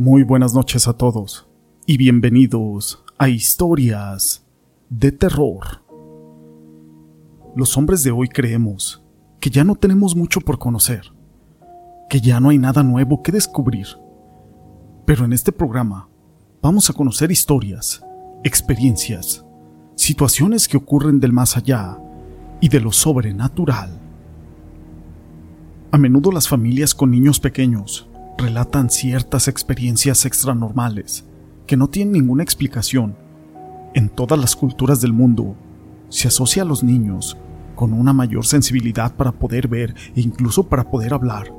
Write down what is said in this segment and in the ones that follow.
Muy buenas noches a todos y bienvenidos a Historias de Terror. Los hombres de hoy creemos que ya no tenemos mucho por conocer, que ya no hay nada nuevo que descubrir. Pero en este programa vamos a conocer historias, experiencias, situaciones que ocurren del más allá y de lo sobrenatural. A menudo las familias con niños pequeños relatan ciertas experiencias extranormales que no tienen ninguna explicación. En todas las culturas del mundo se asocia a los niños con una mayor sensibilidad para poder ver e incluso para poder hablar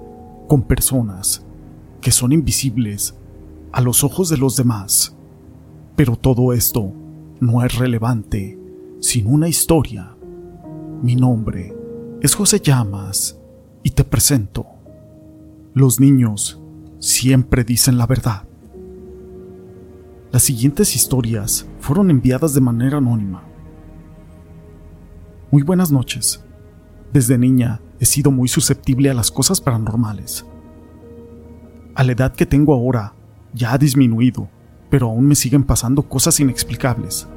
con personas que son invisibles a los ojos de los demás. Pero todo esto no es relevante sin una historia. Mi nombre es José Llamas y te presento. Los niños siempre dicen la verdad. Las siguientes historias fueron enviadas de manera anónima. Muy buenas noches. Desde niña he sido muy susceptible a las cosas paranormales. A la edad que tengo ahora ya ha disminuido, pero aún me siguen pasando cosas inexplicables.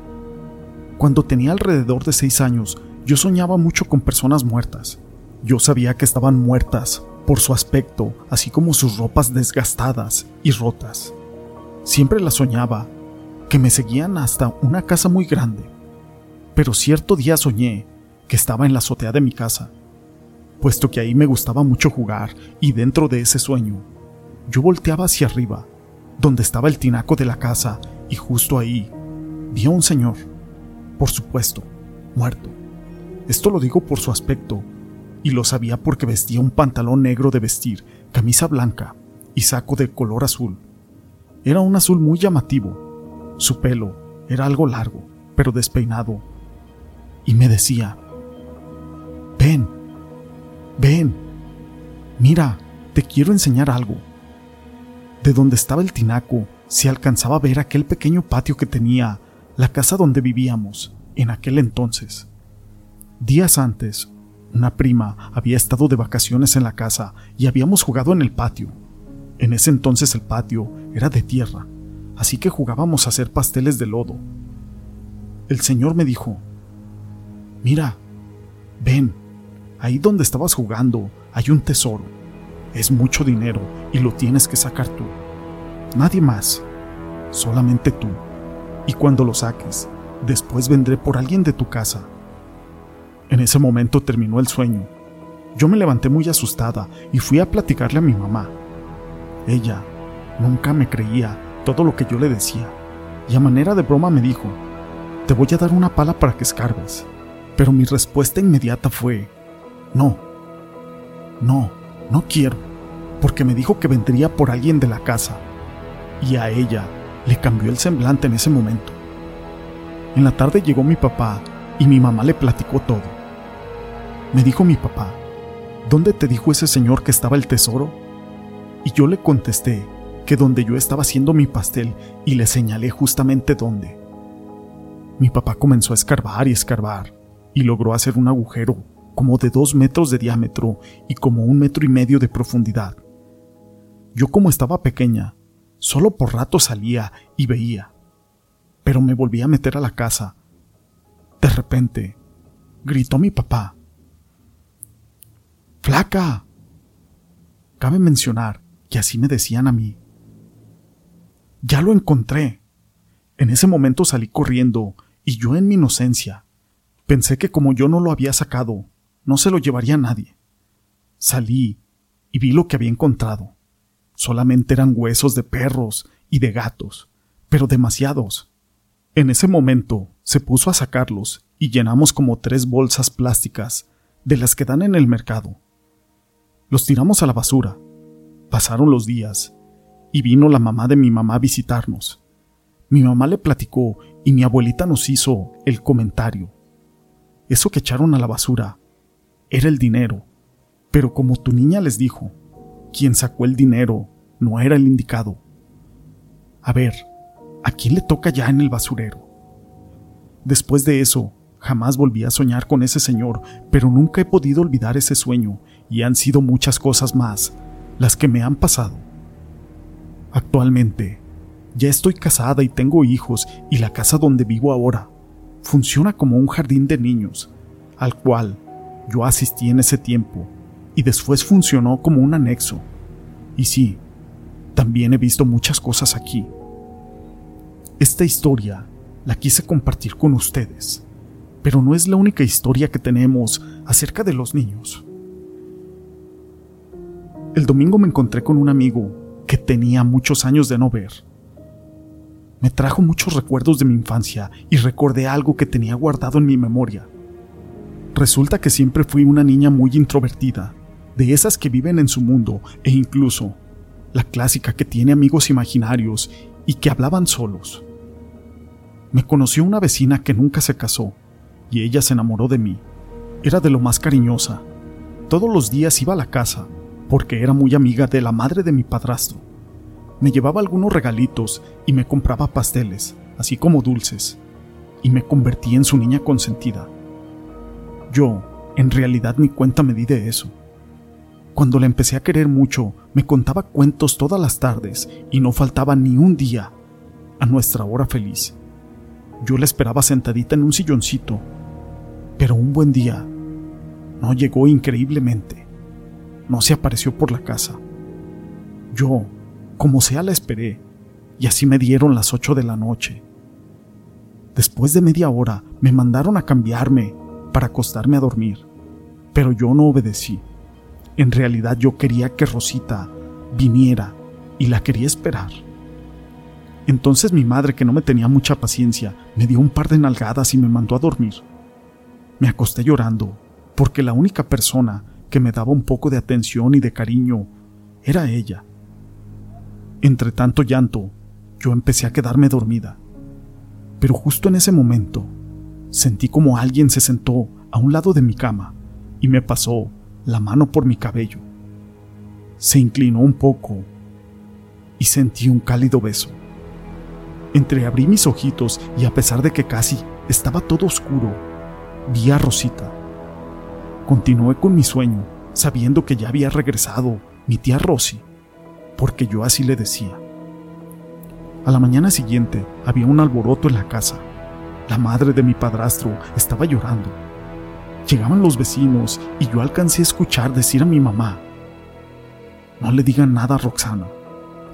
Cuando tenía alrededor de seis años, yo soñaba mucho con personas muertas. Yo sabía que estaban muertas por su aspecto, así como sus ropas desgastadas y rotas. Siempre la soñaba, que me seguían hasta una casa muy grande. Pero cierto día soñé que estaba en la azotea de mi casa, puesto que ahí me gustaba mucho jugar y dentro de ese sueño, yo volteaba hacia arriba, donde estaba el tinaco de la casa, y justo ahí vi a un señor, por supuesto, muerto. Esto lo digo por su aspecto, y lo sabía porque vestía un pantalón negro de vestir, camisa blanca y saco de color azul. Era un azul muy llamativo. Su pelo era algo largo, pero despeinado. Y me decía, ven, ven, mira, te quiero enseñar algo. De donde estaba el tinaco se alcanzaba a ver aquel pequeño patio que tenía la casa donde vivíamos en aquel entonces. Días antes, una prima había estado de vacaciones en la casa y habíamos jugado en el patio. En ese entonces el patio era de tierra, así que jugábamos a hacer pasteles de lodo. El señor me dijo, Mira, ven, ahí donde estabas jugando hay un tesoro. Es mucho dinero y lo tienes que sacar tú. Nadie más, solamente tú. Y cuando lo saques, después vendré por alguien de tu casa en ese momento terminó el sueño. Yo me levanté muy asustada y fui a platicarle a mi mamá. Ella nunca me creía todo lo que yo le decía, y a manera de broma me dijo, te voy a dar una pala para que escarbes. Pero mi respuesta inmediata fue, no, no, no quiero, porque me dijo que vendría por alguien de la casa, y a ella le cambió el semblante en ese momento. En la tarde llegó mi papá y mi mamá le platicó todo. Me dijo mi papá, ¿dónde te dijo ese señor que estaba el tesoro? Y yo le contesté que donde yo estaba haciendo mi pastel y le señalé justamente dónde. Mi papá comenzó a escarbar y escarbar y logró hacer un agujero como de dos metros de diámetro y como un metro y medio de profundidad. Yo como estaba pequeña, solo por rato salía y veía, pero me volví a meter a la casa. De repente, gritó mi papá, ¡Flaca! Cabe mencionar que así me decían a mí. Ya lo encontré. En ese momento salí corriendo y yo en mi inocencia pensé que como yo no lo había sacado, no se lo llevaría a nadie. Salí y vi lo que había encontrado. Solamente eran huesos de perros y de gatos, pero demasiados. En ese momento se puso a sacarlos y llenamos como tres bolsas plásticas de las que dan en el mercado. Los tiramos a la basura. Pasaron los días y vino la mamá de mi mamá a visitarnos. Mi mamá le platicó y mi abuelita nos hizo el comentario. Eso que echaron a la basura era el dinero, pero como tu niña les dijo, quien sacó el dinero no era el indicado. A ver, ¿a quién le toca ya en el basurero? Después de eso, jamás volví a soñar con ese señor, pero nunca he podido olvidar ese sueño y han sido muchas cosas más las que me han pasado. Actualmente, ya estoy casada y tengo hijos y la casa donde vivo ahora funciona como un jardín de niños, al cual yo asistí en ese tiempo y después funcionó como un anexo. Y sí, también he visto muchas cosas aquí. Esta historia la quise compartir con ustedes, pero no es la única historia que tenemos acerca de los niños. El domingo me encontré con un amigo que tenía muchos años de no ver. Me trajo muchos recuerdos de mi infancia y recordé algo que tenía guardado en mi memoria. Resulta que siempre fui una niña muy introvertida, de esas que viven en su mundo e incluso la clásica que tiene amigos imaginarios y que hablaban solos. Me conoció una vecina que nunca se casó y ella se enamoró de mí. Era de lo más cariñosa. Todos los días iba a la casa porque era muy amiga de la madre de mi padrastro. Me llevaba algunos regalitos y me compraba pasteles, así como dulces, y me convertí en su niña consentida. Yo, en realidad, ni cuenta me di de eso. Cuando la empecé a querer mucho, me contaba cuentos todas las tardes y no faltaba ni un día a nuestra hora feliz. Yo la esperaba sentadita en un silloncito, pero un buen día no llegó increíblemente. No se apareció por la casa. Yo, como sea, la esperé, y así me dieron las ocho de la noche. Después de media hora me mandaron a cambiarme para acostarme a dormir, pero yo no obedecí. En realidad yo quería que Rosita viniera y la quería esperar. Entonces mi madre, que no me tenía mucha paciencia, me dio un par de nalgadas y me mandó a dormir. Me acosté llorando, porque la única persona que me daba un poco de atención y de cariño era ella. Entre tanto llanto, yo empecé a quedarme dormida. Pero justo en ese momento, sentí como alguien se sentó a un lado de mi cama y me pasó la mano por mi cabello. Se inclinó un poco y sentí un cálido beso. Entreabrí mis ojitos y a pesar de que casi estaba todo oscuro, vi a Rosita. Continué con mi sueño, sabiendo que ya había regresado mi tía Rosy, porque yo así le decía. A la mañana siguiente había un alboroto en la casa. La madre de mi padrastro estaba llorando Llegaban los vecinos y yo alcancé a escuchar decir a mi mamá, no le digan nada a Roxana,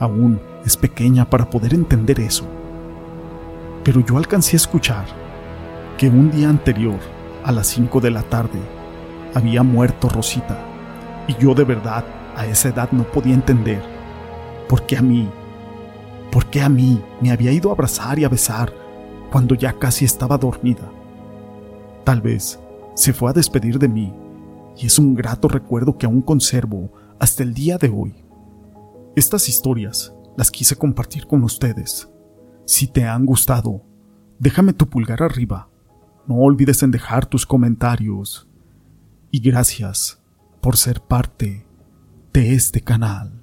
aún es pequeña para poder entender eso. Pero yo alcancé a escuchar que un día anterior, a las 5 de la tarde, había muerto Rosita, y yo de verdad a esa edad no podía entender por qué a mí, por qué a mí me había ido a abrazar y a besar cuando ya casi estaba dormida. Tal vez se fue a despedir de mí y es un grato recuerdo que aún conservo hasta el día de hoy. Estas historias las quise compartir con ustedes. Si te han gustado, déjame tu pulgar arriba. No olvides en dejar tus comentarios. Y gracias por ser parte de este canal.